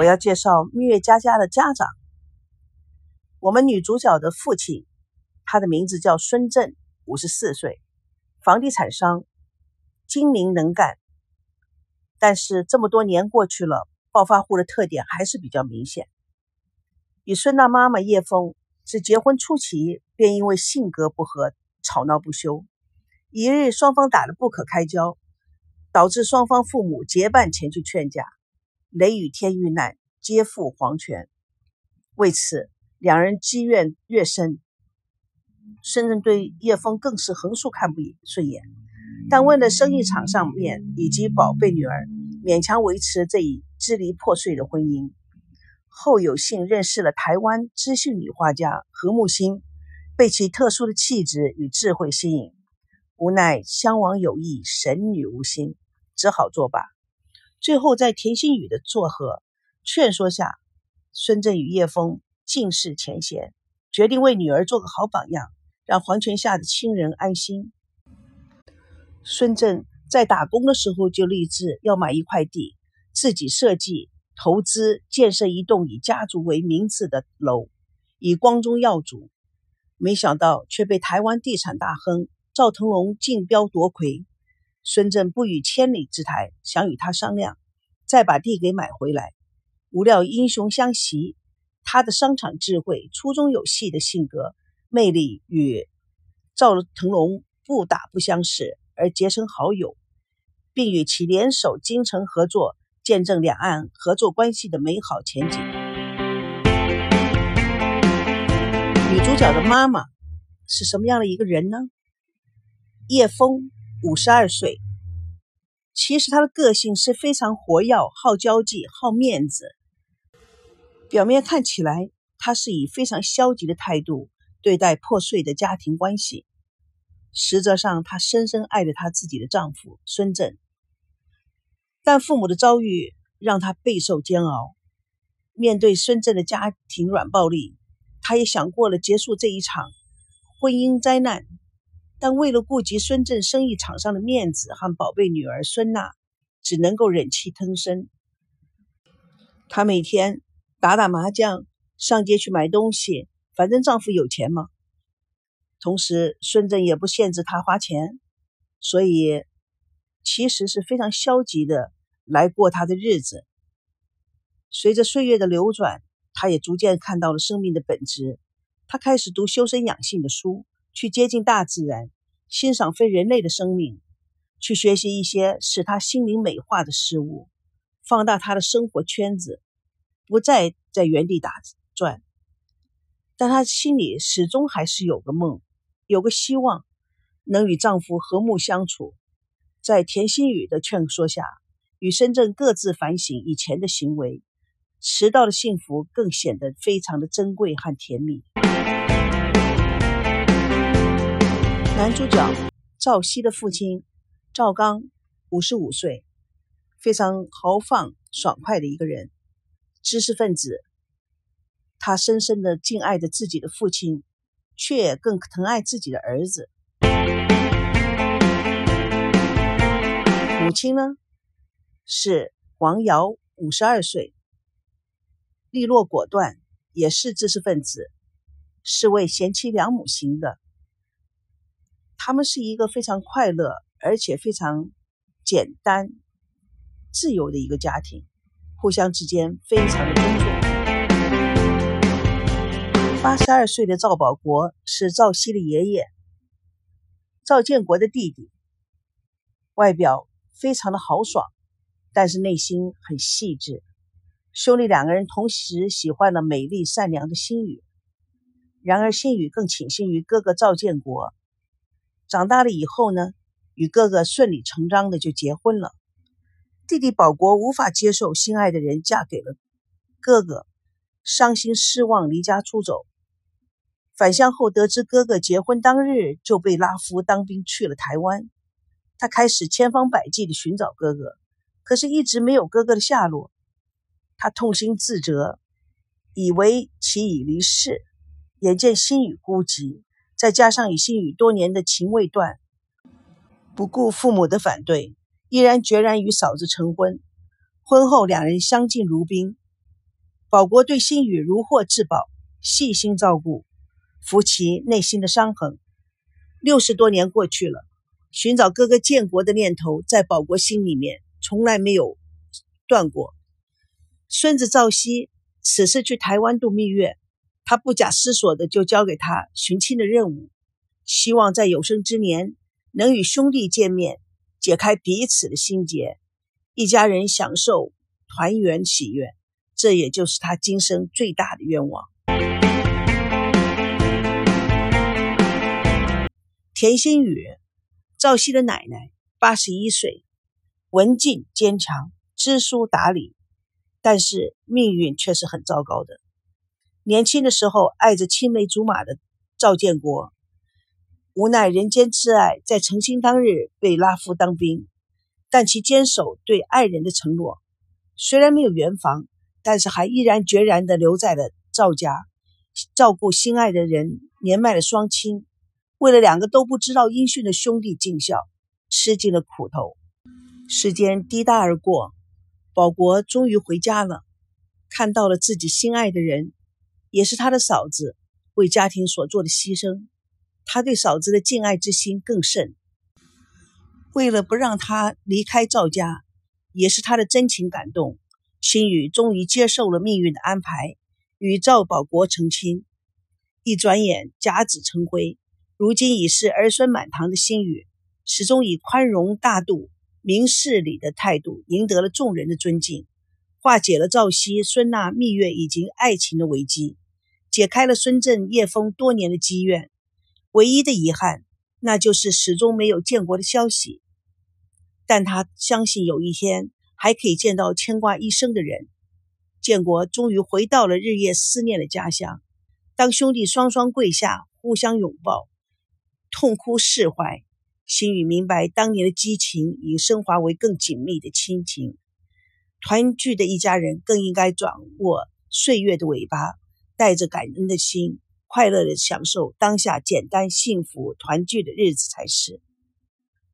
我要介绍蜜月佳佳的家长。我们女主角的父亲，他的名字叫孙振，五十四岁，房地产商，精明能干。但是这么多年过去了，暴发户的特点还是比较明显。与孙娜妈妈叶枫是结婚初期便因为性格不合吵闹不休，一日双方打得不可开交，导致双方父母结伴前去劝架。雷雨天遇难，皆负黄泉。为此，两人积怨越深。孙振对叶枫更是横竖看不顺眼，但为了生意场上面以及宝贝女儿，勉强维持这一支离破碎的婚姻。后有幸认识了台湾知性女画家何木心，被其特殊的气质与智慧吸引，无奈相忘有意，神女无心，只好作罢。最后，在田心雨的撮合、劝说下，孙振与叶枫尽释前嫌，决定为女儿做个好榜样，让黄泉下的亲人安心。孙振在打工的时候就立志要买一块地，自己设计、投资建设一栋以家族为名字的楼，以光宗耀祖。没想到却被台湾地产大亨赵腾龙竞标夺魁。孙振不与千里之台，想与他商量，再把地给买回来。无料英雄相惜，他的商场智慧、粗中有细的性格魅力与赵腾龙不打不相识，而结成好友，并与其联手京城合作，见证两岸合作关系的美好前景。女主角的妈妈是什么样的一个人呢？叶枫。五十二岁，其实他的个性是非常活跃、好交际、好面子。表面看起来，他是以非常消极的态度对待破碎的家庭关系，实则上他深深爱着他自己的丈夫孙振。但父母的遭遇让他备受煎熬。面对孙振的家庭软暴力，他也想过了结束这一场婚姻灾难。但为了顾及孙振生意场上的面子和宝贝女儿孙娜，只能够忍气吞声。她每天打打麻将，上街去买东西，反正丈夫有钱嘛。同时，孙振也不限制她花钱，所以其实是非常消极的来过她的日子。随着岁月的流转，她也逐渐看到了生命的本质。她开始读修身养性的书。去接近大自然，欣赏非人类的生命，去学习一些使他心灵美化的事物，放大他的生活圈子，不再在原地打转。但她心里始终还是有个梦，有个希望，能与丈夫和睦相处。在田心雨的劝说下，与深圳各自反省以前的行为，迟到的幸福更显得非常的珍贵和甜蜜。男主角赵熙的父亲赵刚，五十五岁，非常豪放爽快的一个人，知识分子。他深深的敬爱着自己的父亲，却更疼爱自己的儿子。母亲呢，是王瑶，五十二岁，利落果断，也是知识分子，是位贤妻良母型的。他们是一个非常快乐而且非常简单、自由的一个家庭，互相之间非常的尊重。八十二岁的赵保国是赵熙的爷爷，赵建国的弟弟，外表非常的豪爽，但是内心很细致。兄弟两个人同时喜欢了美丽善良的心雨，然而心雨更倾心于哥哥赵建国。长大了以后呢，与哥哥顺理成章的就结婚了。弟弟保国无法接受心爱的人嫁给了哥哥，伤心失望，离家出走。返乡后得知哥哥结婚当日就被拉夫当兵去了台湾，他开始千方百计的寻找哥哥，可是一直没有哥哥的下落。他痛心自责，以为其已离世，眼见心雨孤寂。再加上与心雨多年的情未断，不顾父母的反对，毅然决然与嫂子成婚。婚后两人相敬如宾，保国对新宇如获至宝，细心照顾，抚其内心的伤痕。六十多年过去了，寻找哥哥建国的念头在保国心里面从来没有断过。孙子赵熙此次去台湾度蜜月，他不假思索的就交给他寻亲的任务，希望在有生之年能与兄弟见面，解开彼此的心结，一家人享受团圆喜悦。这也就是他今生最大的愿望。田心雨，赵熙的奶奶，八十一岁，文静坚强，知书达理，但是命运却是很糟糕的。年轻的时候爱着青梅竹马的赵建国，无奈人间挚爱在成亲当日被拉夫当兵，但其坚守对爱人的承诺，虽然没有圆房。但是还毅然决然地留在了赵家，照顾心爱的人，年迈的双亲，为了两个都不知道音讯的兄弟尽孝，吃尽了苦头。时间滴答而过，保国终于回家了，看到了自己心爱的人，也是他的嫂子为家庭所做的牺牲，他对嫂子的敬爱之心更甚。为了不让他离开赵家，也是他的真情感动。新宇终于接受了命运的安排，与赵保国成亲。一转眼，甲子成灰。如今已是儿孙满堂的新宇，始终以宽容大度、明事理的态度赢得了众人的尊敬，化解了赵熙、孙娜蜜月以及爱情的危机，解开了孙振、叶枫多年的积怨。唯一的遗憾，那就是始终没有建国的消息。但他相信有一天。还可以见到牵挂一生的人，建国终于回到了日夜思念的家乡。当兄弟双双跪下，互相拥抱，痛哭释怀，心宇明白当年的激情已升华为更紧密的亲情。团聚的一家人更应该掌握岁月的尾巴，带着感恩的心，快乐的享受当下简单幸福团聚的日子才是。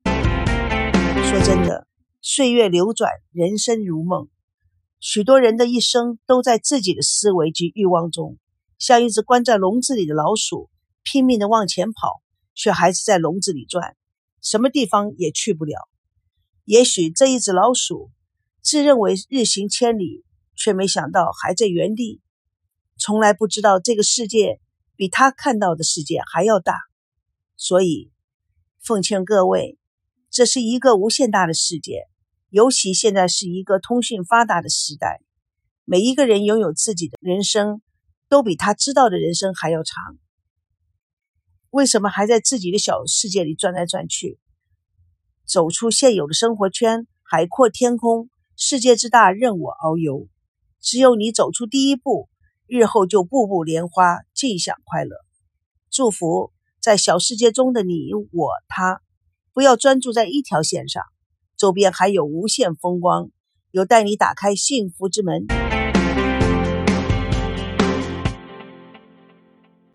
说真的。岁月流转，人生如梦。许多人的一生都在自己的思维及欲望中，像一只关在笼子里的老鼠，拼命的往前跑，却还是在笼子里转，什么地方也去不了。也许这一只老鼠自认为日行千里，却没想到还在原地，从来不知道这个世界比他看到的世界还要大。所以，奉劝各位，这是一个无限大的世界。尤其现在是一个通讯发达的时代，每一个人拥有自己的人生，都比他知道的人生还要长。为什么还在自己的小世界里转来转去？走出现有的生活圈，海阔天空，世界之大任我遨游。只有你走出第一步，日后就步步莲花，尽享快乐。祝福在小世界中的你我他，不要专注在一条线上。周边还有无限风光，有带你打开幸福之门。